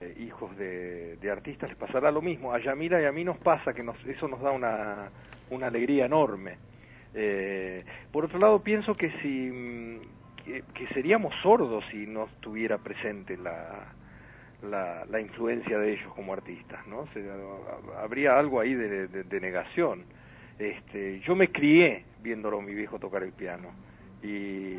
Eh, hijos de, artistas les pasará lo mismo. A Yamila y a mí nos pasa que eso nos da una, alegría enorme. Eh, por otro lado, pienso que si que, seríamos sordos si no estuviera presente la, la, influencia de ellos como artistas, ¿no? habría algo ahí de, de, negación. Este, yo me crié viéndolo a mi viejo tocar el piano y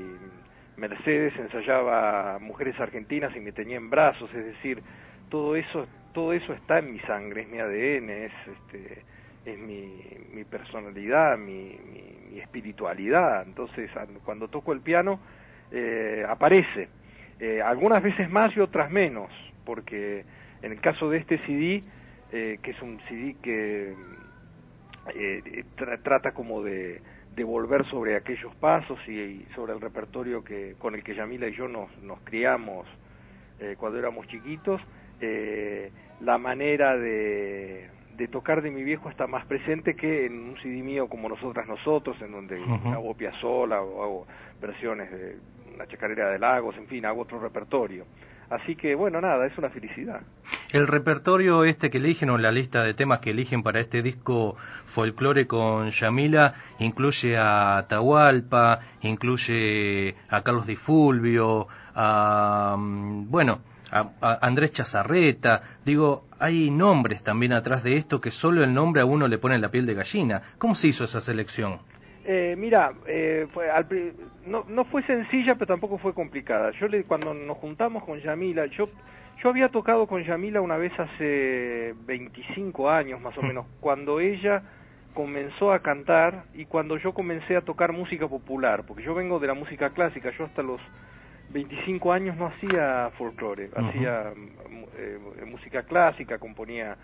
Mercedes ensayaba mujeres argentinas y me tenía en brazos, es decir, todo eso todo eso está en mi sangre, es mi ADN, es este es mi, mi personalidad, mi, mi, espiritualidad. Entonces, cuando toco el piano, eh, aparece. Eh, algunas veces más y otras menos, porque en el caso de este CD, eh, que es un CD que trata como de, de, volver sobre aquellos pasos y, sobre el repertorio que con el que Yamila y yo nos, nos criamos cuando éramos chiquitos, eh, la manera de, de, tocar de mi viejo está más presente que en un CD mío como Nosotras Nosotros, en donde hago piazola o hago versiones de la chacarera de lagos, en fin, hago otro repertorio. Así que bueno, nada, es una felicidad. El repertorio este que eligen o la lista de temas que eligen para este disco folclore con Yamila incluye a Atahualpa, incluye a Carlos Di Fulvio, a mm, bueno, a, Andrés Chazarreta, digo, hay nombres también atrás de esto que solo el nombre a uno le pone la piel de gallina. ¿Cómo se hizo esa selección? Eh, mira, eh, fue no, no fue sencilla, pero tampoco fue complicada. Yo le, cuando nos juntamos con Yamila, yo, yo había tocado con Yamila una vez hace 25 años más o mm. menos, cuando ella comenzó a cantar y cuando yo comencé a tocar música popular, porque yo vengo de la música clásica, yo hasta los 25 años no hacía folclore, hacía eh, música clásica, componía eh,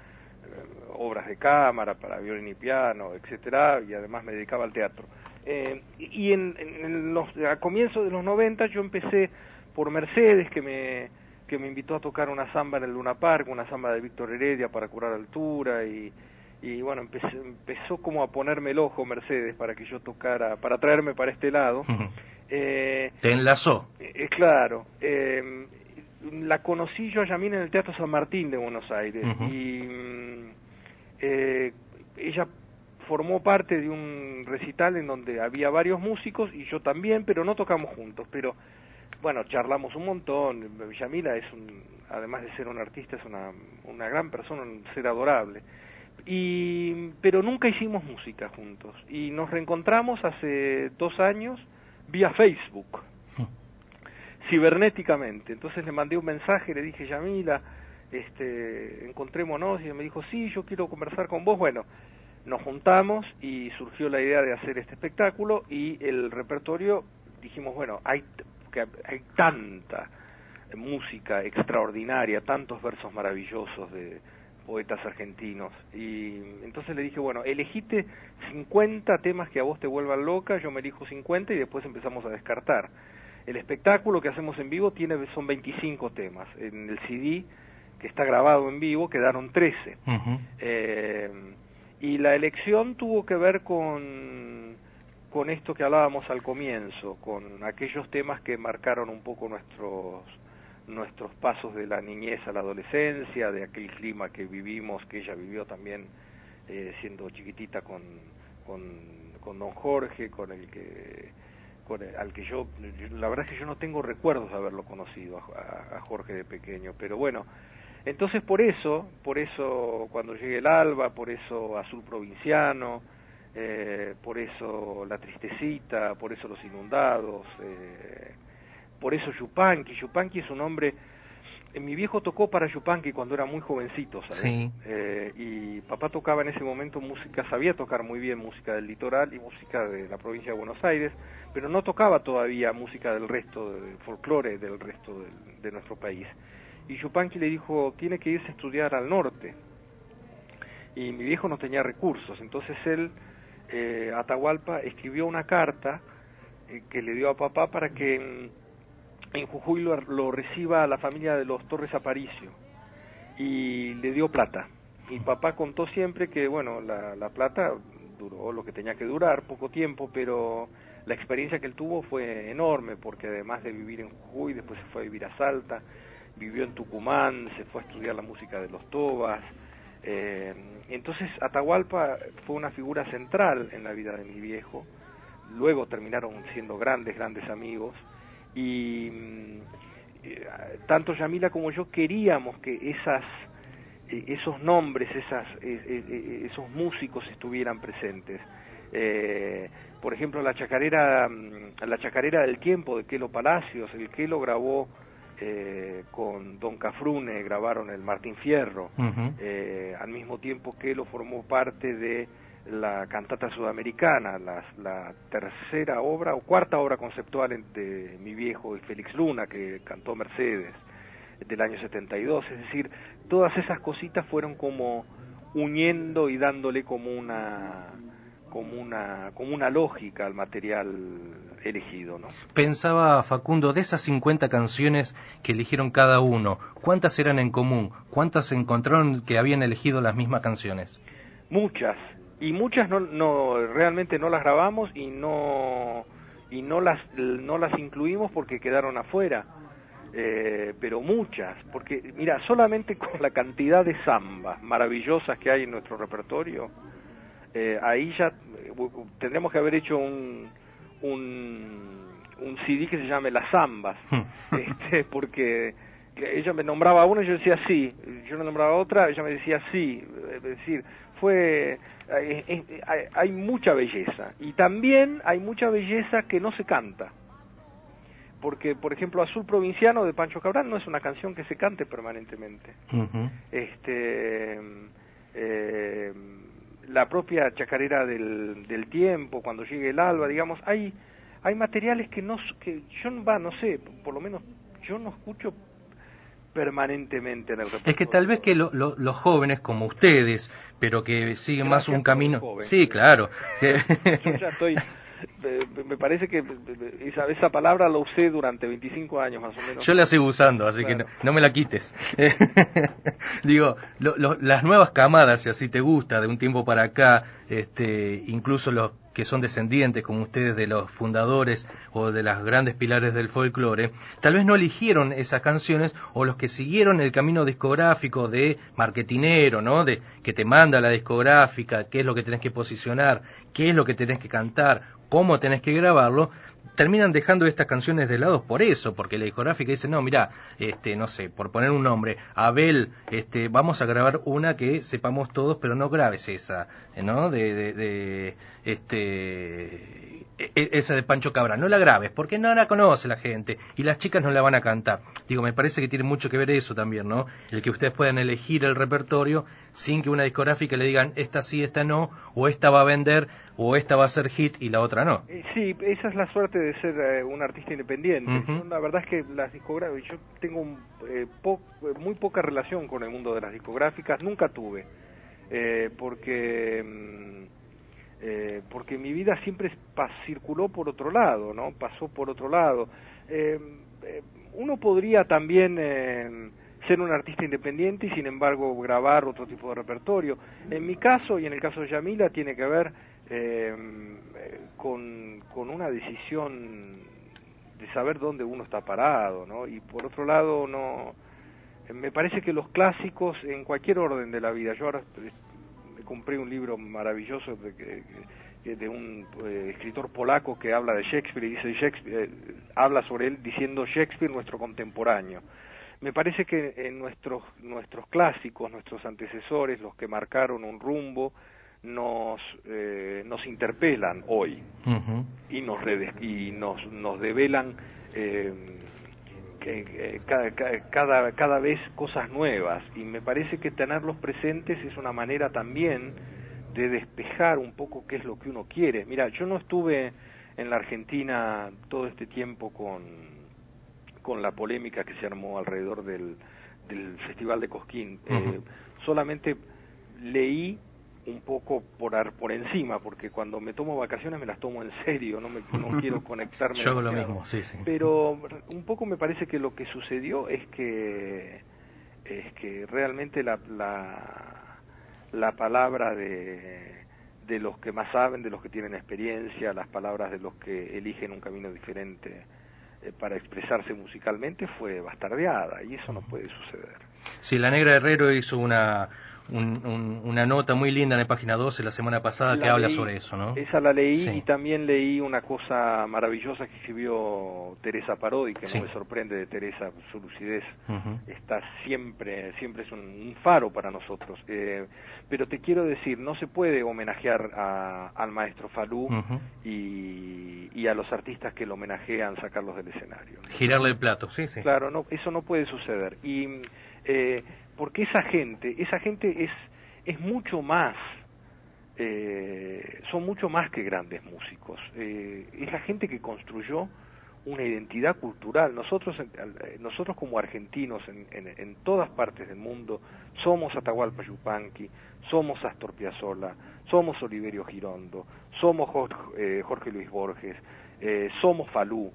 obras de cámara para violín y piano, etcétera, y además me dedicaba al teatro. Eh, y en, en los, a comienzos de los 90 yo empecé por Mercedes, que me, que me invitó a tocar una samba en el Luna Park, una samba de Víctor Heredia para curar altura, y, y bueno, empecé, empezó como a ponerme el ojo Mercedes para que yo tocara, para traerme para este lado. Eh, Te enlazó. Eh, claro. Eh, la conocí yo a Yamina en el Teatro San Martín de Buenos Aires y mm, eh, ella formó parte de un recital en donde había varios músicos y yo también, pero no tocamos juntos, pero bueno, charlamos un montón. Yamila es un, además de ser un artista, es una, una gran persona, un ser adorable. Y, pero nunca hicimos música juntos. Y nos reencontramos hace dos años vía Facebook, cibernéticamente. Entonces le mandé un mensaje, le dije, Yamila, este, encontrémonos, y me dijo, sí, yo quiero conversar con vos. Bueno, nos juntamos y surgió la idea de hacer este espectáculo y el repertorio, dijimos, bueno, hay, hay tanta música extraordinaria, tantos versos maravillosos de, poetas argentinos. Y entonces le dije, bueno, elegiste 50 temas que a vos te vuelvan loca, yo me elijo 50 y después empezamos a descartar. El espectáculo que hacemos en vivo tiene son 25 temas. En el CD que está grabado en vivo quedaron 13. eh, y la elección tuvo que ver con, con esto que hablábamos al comienzo, con aquellos temas que marcaron un poco nuestros nuestros pasos de la niñez a la adolescencia, de aquel clima que vivimos, que ella vivió también eh, siendo chiquitita con, con, don Jorge, con el que con al que yo, la verdad es que yo no tengo recuerdos de haberlo conocido a, a, Jorge de pequeño, pero bueno, entonces por eso, por eso cuando llegue el alba, por eso Azul Provinciano, eh, por eso La Tristecita, por eso Los Inundados, eh, por eso Yupanqui. Yupanqui es un hombre... Eh, mi viejo tocó para Yupanqui cuando era muy jovencito, ¿sabes? Eh, y papá tocaba en ese momento música, sabía tocar muy bien música del litoral y música de la provincia de Buenos Aires, pero no tocaba todavía música del resto, del folclore del resto de, nuestro país. y Yupanqui le dijo, tiene que irse a estudiar al norte. Y mi viejo no tenía recursos, entonces él, eh, Atahualpa, escribió una carta eh, que le dio a papá para que en, Jujuy lo, lo, reciba a la familia de los Torres Aparicio y le dio plata. Y papá contó siempre que, bueno, la, la plata duró lo que tenía que durar, poco tiempo, pero la experiencia que él tuvo fue enorme, porque además de vivir en Jujuy, después se fue a vivir a Salta, vivió en Tucumán, se fue a estudiar la música de los Tobas. Eh, entonces Atahualpa fue una figura central en la vida de mi viejo, luego terminaron siendo grandes, grandes amigos, y eh, tanto Yamila como yo queríamos que esas eh, esos nombres, esas, esos músicos estuvieran presentes. Eh, por ejemplo, la chacarera, mm, la chacarera del tiempo de Kelo Palacios, el Kelo grabó eh, con Don Cafrune, grabaron el Martín Fierro, eh, al mismo tiempo Kelo formó parte de la cantata sudamericana, la, la, tercera obra o cuarta obra conceptual de mi viejo Félix Luna, que cantó Mercedes del año 72, es decir, todas esas cositas fueron como uniendo y dándole como una como una como una lógica al material elegido, ¿no? Pensaba Facundo de esas 50 canciones que eligieron cada uno, ¿cuántas eran en común? ¿Cuántas encontraron que habían elegido las mismas canciones? Muchas y muchas no, no realmente no las grabamos y no y no las no las incluimos porque quedaron afuera eh, pero muchas, porque mira, solamente con la cantidad de zambas maravillosas que hay en nuestro repertorio, eh, ahí ya eh, tendremos que haber hecho un, un, un CD que se llame Las Zambas, este, porque ella me nombraba una y yo decía sí, yo le nombraba otra, ella me decía sí, es decir, fue hay, hay mucha belleza. Y también hay mucha belleza que no se canta. Porque por ejemplo Azul Provinciano de Pancho Cabral no es una canción que se cante permanentemente. Este eh, la propia chacarera del, del tiempo, cuando llegue el alba, digamos, hay hay materiales que no que yo va, no sé, por lo menos yo no escucho permanentemente en el repertorio. Es que tal vez que los jóvenes como ustedes, pero que siguen más un camino. Sí, claro. yo ya estoy me parece que esa, esa palabra la usé durante 25 años más o menos. Yo la sigo usando, así que no, me la quites. Digo, las nuevas camadas, si así te gusta, de un tiempo para acá, este, incluso los que son descendientes, como ustedes, de los fundadores o de las grandes pilares del folclore, tal vez no eligieron esas canciones o los que siguieron el camino discográfico de marketinero, ¿no? De que te manda la discográfica, qué es lo que tenés que posicionar, qué es lo que tenés que cantar, cómo tenés que grabarlo, terminan dejando estas canciones de lado por eso, porque la discográfica dice, no, mira, este, no sé, por poner un nombre, Abel, este, vamos a grabar una que sepamos todos, pero no grabes esa, ¿no? De, de, de este, esa de Pancho Cabra, no la grabes, porque no la conoce la gente, y las chicas no la van a cantar. Digo, me parece que tiene mucho que ver eso también, ¿no? El que ustedes puedan elegir el repertorio sin que una discográfica le digan, esta sí, esta no, o esta va a vender, o esta va a ser hit y la otra no. Eh, sí, esa es la suerte de ser eh, un artista independiente. La verdad es que las discográficas, yo tengo eh, muy poca relación con el mundo de las discográficas, nunca tuve, porque mm, porque mi vida siempre circuló por otro lado, ¿no? Pasó por otro lado. uno podría también ser un artista independiente y sin embargo grabar otro tipo de repertorio. En mi caso y en el caso de Yamila tiene que ver eh, con, con una decisión de saber dónde uno está parado, ¿no? Y por otro lado, no me parece que los clásicos en cualquier orden de la vida, yo ahora compré un libro maravilloso de, de un eh, escritor polaco que habla de Shakespeare y dice Shakespeare, eh, habla sobre él diciendo Shakespeare nuestro contemporáneo. Me parece que en nuestros nuestros clásicos, nuestros antecesores, los que marcaron un rumbo, nos, eh, nos interpelan hoy y, nos, y nos, nos develan eh, cada, cada, cada vez cosas nuevas y me parece que tenerlos presentes es una manera también de despejar un poco qué es lo que uno quiere. Mira, yo no estuve en la Argentina todo este tiempo con, con la polémica que se armó alrededor del, del Festival de Cosquín. Eh, solamente leí un poco por por encima porque cuando me tomo vacaciones me las tomo en serio no me no quiero conectarme yo hago lo mismo sí sí. Pero un poco me parece que lo que sucedió es que es que realmente la la, la palabra de de los que más saben de los que tienen experiencia las palabras de los que eligen un camino diferente eh, para expresarse musicalmente fue bastardeada y eso no puede suceder. Sí, la Negra Herrero hizo una una nota muy linda en la página 12 la semana pasada que habla sobre eso, ¿no? Esa la leí y también leí una cosa maravillosa que escribió Teresa Parodi, que no me sorprende de Teresa, su lucidez está siempre, siempre es un, faro para nosotros. Eh, pero te quiero decir, no se puede homenajear al maestro Falú y, y, a los artistas que lo homenajean, sacarlos del escenario. Girarle el plato, sí, sí. Claro, no, eso no puede suceder. Y eh, porque esa gente, esa gente es, es mucho más, eh, son mucho más que grandes músicos. Eh, es la gente que construyó una identidad cultural. Nosotros, eh, nosotros como argentinos en, en, todas partes del mundo somos Atahualpa Yupanqui, somos Astor Piazzolla, somos Oliverio Girondo, somos Jorge Luis Borges, somos Falú,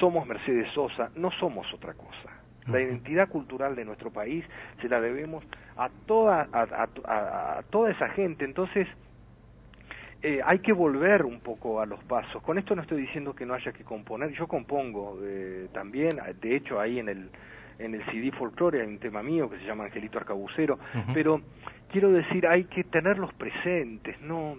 somos Mercedes Sosa, no somos otra cosa. La identidad cultural de nuestro país se la debemos a toda, a, toda esa gente. Entonces, eh, hay que volver un poco a los pasos. Con esto no estoy diciendo que no haya que componer. Yo compongo eh, también, de hecho ahí en el en el CD Folklore hay un tema mío que se llama Angelito Arcabucero, pero quiero decir, hay que tenerlos presentes, no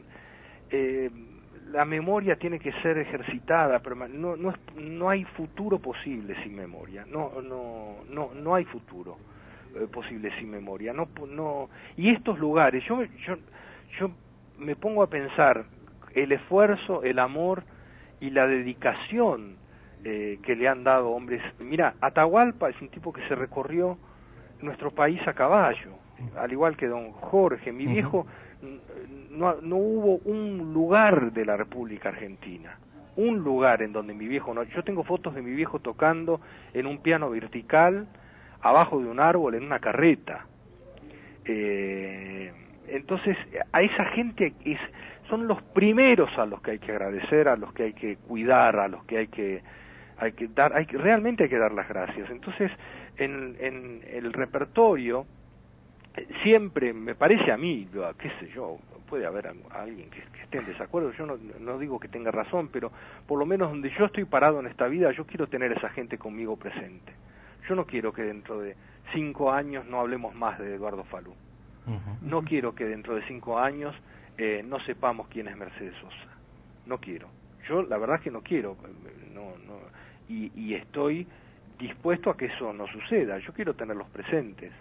la memoria tiene que ser ejercitada, pero no, no, no hay futuro posible sin memoria, no, no, no, no hay futuro eh, posible sin memoria, no, no, y estos lugares, yo, yo, yo me pongo a pensar el esfuerzo, el amor y la dedicación eh, que le han dado hombres. Mira, Atahualpa es un tipo que se recorrió nuestro país a caballo, al igual que don Jorge, mi viejo no, no hubo un lugar de la República Argentina, un lugar en donde mi viejo no. Yo tengo fotos de mi viejo tocando en un piano vertical, abajo de un árbol, en una carreta. Eh, entonces, a esa gente es, son los primeros a los que hay que agradecer, a los que hay que cuidar, a los que hay que hay que dar, hay realmente hay que dar las gracias. Entonces, en, en el repertorio siempre me parece a mí, qué sé yo, puede haber alguien que, esté en desacuerdo, yo no, digo que tenga razón, pero por lo menos donde yo estoy parado en esta vida, yo quiero tener esa gente conmigo presente. Yo no quiero que dentro de cinco años no hablemos más de Eduardo Falú. No quiero que dentro de cinco años eh, no sepamos quién es Mercedes Sosa. No quiero. Yo la verdad que no quiero. No, no, y, y estoy dispuesto a que eso no suceda. Yo quiero tenerlos presentes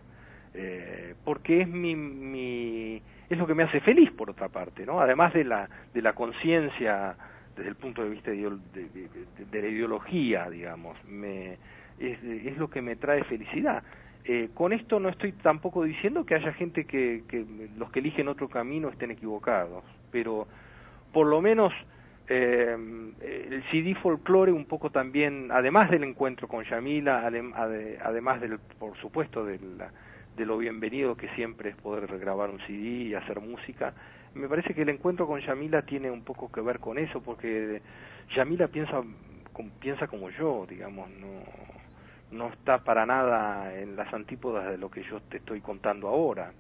eh, porque es mi, mi, es lo que me hace feliz por otra parte, ¿no? Además de la, de la conciencia desde el punto de vista de, la ideología, digamos, me, es, es, lo que me trae felicidad. Eh, con esto no estoy tampoco diciendo que haya gente que, que los que eligen otro camino estén equivocados, pero por lo menos eh, el CD folklore un poco también, además del encuentro con Yamila, además del, por supuesto, de la, de lo bienvenido que siempre es poder grabar un CD y hacer música. Me parece que el encuentro con Yamila tiene un poco que ver con eso, porque Yamila piensa, piensa como yo, digamos, no, no está para nada en las antípodas de lo que yo te estoy contando ahora.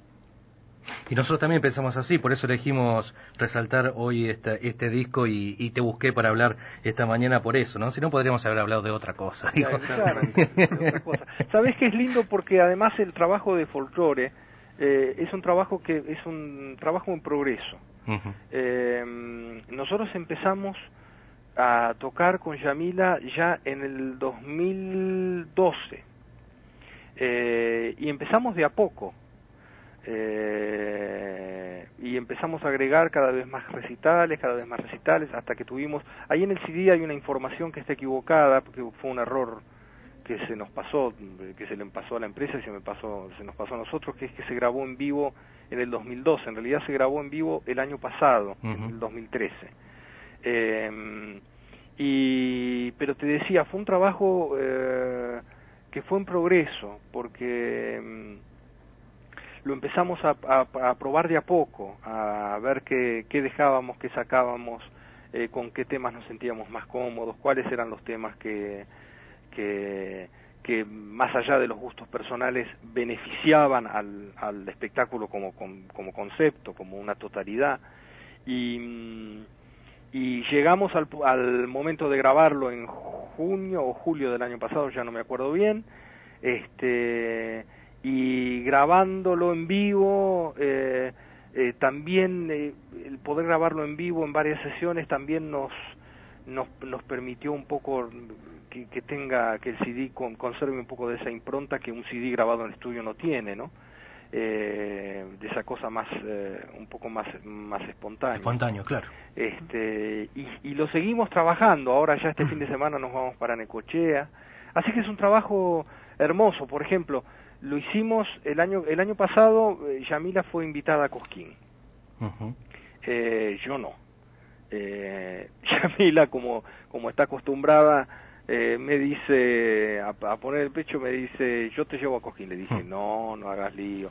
Y nosotros también pensamos así, por eso elegimos resaltar hoy este, este disco y, te busqué para hablar esta mañana por eso, ¿no? Si no, podríamos haber hablado de otra cosa. Sabes que es lindo porque además el trabajo de folclore eh, es un trabajo que es un trabajo en progreso. Eh, nosotros empezamos a tocar con Yamila ya en el 2012 eh, y empezamos de a poco eh, y empezamos a agregar cada vez más recitales, cada vez más recitales, hasta que tuvimos, ahí en el CD hay una información que está equivocada, porque fue un error que se nos pasó, que se le pasó a la empresa y se, me pasó, se nos pasó a nosotros, que es que se grabó en vivo en el 2012, en realidad se grabó en vivo el año pasado, en el 2013. Eh, y, pero te decía, fue un trabajo... Eh, que fue en progreso, porque mm, lo empezamos a, a, probar de a poco, a ver qué, qué dejábamos, qué sacábamos, eh, con qué temas nos sentíamos más cómodos, cuáles eran los temas que, que, que más allá de los gustos personales beneficiaban al, al espectáculo como, como, concepto, como una totalidad. Y, y llegamos al, al momento de grabarlo en junio o julio del año pasado, ya no me acuerdo bien, este, y grabándolo en vivo, eh, eh, también eh, el poder grabarlo en vivo en varias sesiones también nos, nos, nos permitió un poco que, que tenga, que el CD conserve un poco de esa impronta que un CD grabado en estudio no tiene, ¿no? eh, de esa cosa más eh, un poco más más espontánea. Espontáneo claro. Este y, y, lo seguimos trabajando. Ahora ya este fin de semana nos vamos para Necochea. Así que es un trabajo hermoso. Por ejemplo lo hicimos el año el año pasado eh, Yamila fue invitada a Cosquín eh, yo no eh, Yamila como como está acostumbrada eh, me dice, a, poner el pecho, me dice, yo te llevo a Cosquín. Le dije, no, no hagas lío.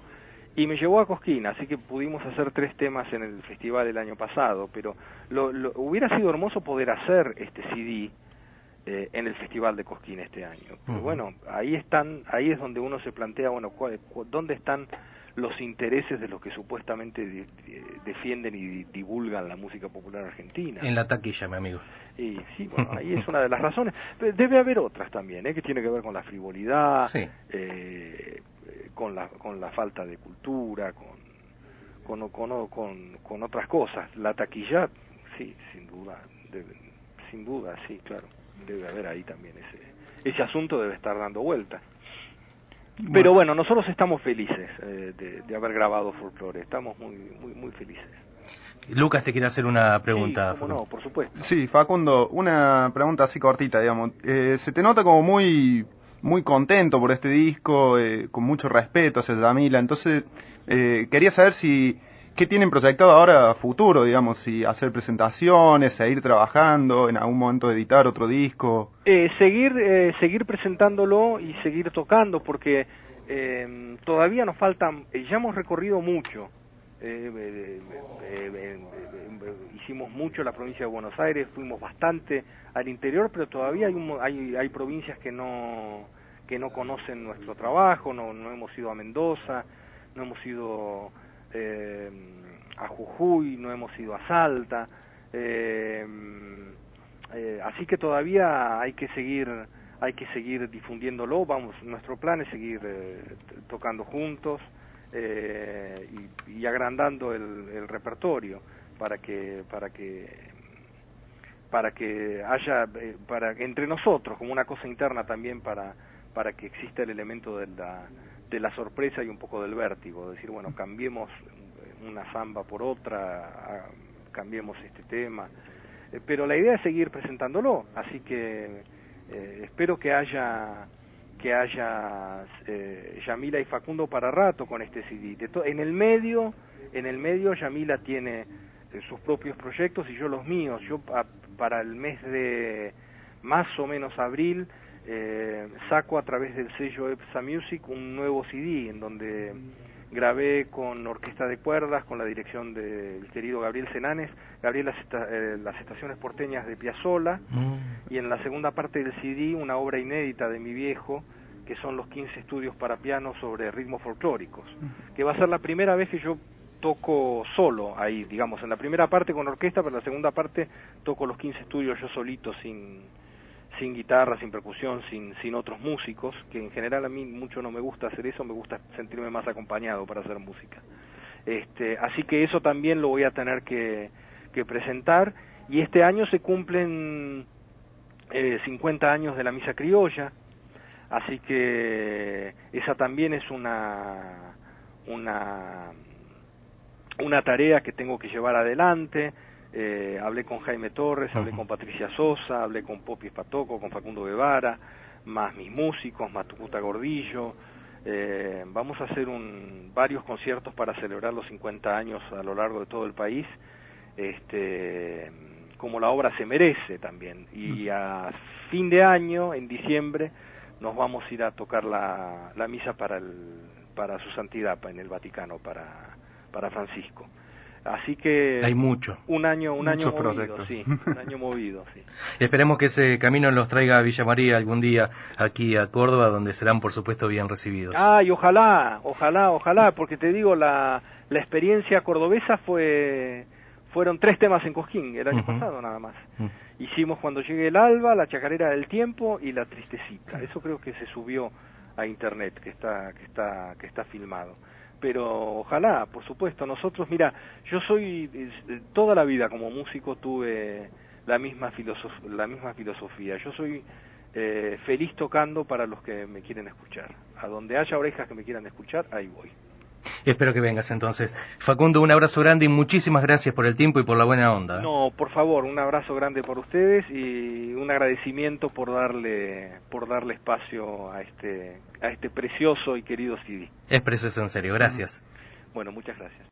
Y me llevó a Cosquín, así que pudimos hacer tres temas en el festival el año pasado, pero lo, hubiera sido hermoso poder hacer este CD eh, en el festival de Cosquín este año. Pero bueno, ahí están, ahí es donde uno se plantea, bueno, ¿dónde están los intereses de los que supuestamente defienden y divulgan la música popular argentina. En la taquilla, mi amigo. Y sí, bueno, ahí es una de las razones. Debe haber otras también, ¿eh? que tiene que ver con la frivolidad, eh, con, la, con la falta de cultura, con, con, con, con, otras cosas. La taquilla, sí, sin duda, sin duda, sí, claro. Debe haber ahí también ese, ese asunto debe estar dando vueltas. Pero bueno, nosotros estamos felices eh, de, haber grabado Folklore, estamos muy, muy, muy felices. Lucas te quiere hacer una pregunta. Sí, no, por supuesto. Sí, Facundo, una pregunta así cortita, digamos. Eh, se te nota como muy muy contento por este disco, eh, con mucho respeto hacia Yamila. Entonces, quería saber si ¿Qué tienen proyectado ahora futuro, digamos? Si hacer presentaciones, seguir trabajando, en algún momento editar otro disco. Eh, seguir, eh, seguir presentándolo y seguir tocando, porque eh, todavía nos faltan, eh, ya hemos recorrido mucho. hicimos mucho la provincia de Buenos Aires, fuimos bastante al interior, pero todavía hay, hay, hay provincias que no, que no conocen nuestro trabajo, no, no hemos ido a Mendoza, no hemos ido eh, a Jujuy, no hemos ido a Salta, eh, eh, así que todavía hay que seguir hay que seguir difundiéndolo, vamos, nuestro plan es seguir tocando juntos y, agrandando el, repertorio para que para que para que haya para entre nosotros como una cosa interna también para para que exista el elemento de la de la sorpresa y un poco del vértigo, decir, bueno, cambiemos una samba por otra, cambiemos este tema, eh, pero la idea es seguir presentándolo, así que eh, espero que haya que haya eh, Yamila y Facundo para rato con este CD. en el medio, en el medio Yamila tiene eh, sus propios proyectos y yo los míos. Yo para el mes de más o menos abril eh, saco a través del sello EPSA Music un nuevo CD en donde grabé con orquesta de cuerdas, con la dirección del querido Gabriel Senanes, Gabriel las, eh, las estaciones porteñas de Piazzola, mm. y en la segunda parte del CD una obra inédita de mi viejo, que son los 15 estudios para piano sobre ritmos folclóricos, mm. que va a ser la primera vez que yo toco solo ahí, digamos, en la primera parte con orquesta, pero en la segunda parte toco los 15 estudios yo solito, sin, sin guitarra, sin percusión, sin, sin otros músicos, que en general a mí mucho no me gusta hacer eso, me gusta sentirme más acompañado para hacer música. Este, así que eso también lo voy a tener que, que presentar y este año se cumplen eh, 50 años de la misa criolla, así que esa también es una, una, una tarea que tengo que llevar adelante eh, hablé con Jaime Torres, hablé con Patricia Sosa, hablé con Popi Espatoco, con Facundo Guevara, más mis músicos, más Tucuta Gordillo. Eh, vamos a hacer un, varios conciertos para celebrar los 50 años a lo largo de todo el país, este, como la obra se merece también. Y a fin de año, en diciembre, nos vamos a ir a tocar la, la misa para el, para su santidad en el Vaticano para para Francisco así que hay mucho un año un año Muchos movido proyectos. sí un año movido sí Esperemos que ese camino los traiga a Villa María algún día aquí a Córdoba, donde serán por supuesto bien recibidos. Ay, ojalá, ojalá, ojalá, porque te digo, la, la experiencia cordobesa fue fueron tres temas en Cosquín el año pasado nada más. Mm. Hicimos cuando llegue el alba, la chacarera del tiempo y la tristecita. Eso creo que se subió a internet, que está que está que está filmado. Pero ojalá, por supuesto, nosotros, mira, yo soy toda la vida como músico tuve la misma filosof- la misma filosofía. Yo soy eh, feliz tocando para los que me quieren escuchar. A donde haya orejas que me quieran escuchar, ahí voy. Espero que vengas entonces. Facundo, un abrazo grande y muchísimas gracias por el tiempo y por la buena onda. No, por favor, un abrazo grande por ustedes y un agradecimiento por darle por darle espacio a este a este precioso y querido CD. Es precioso en serio, gracias. Bueno, muchas gracias.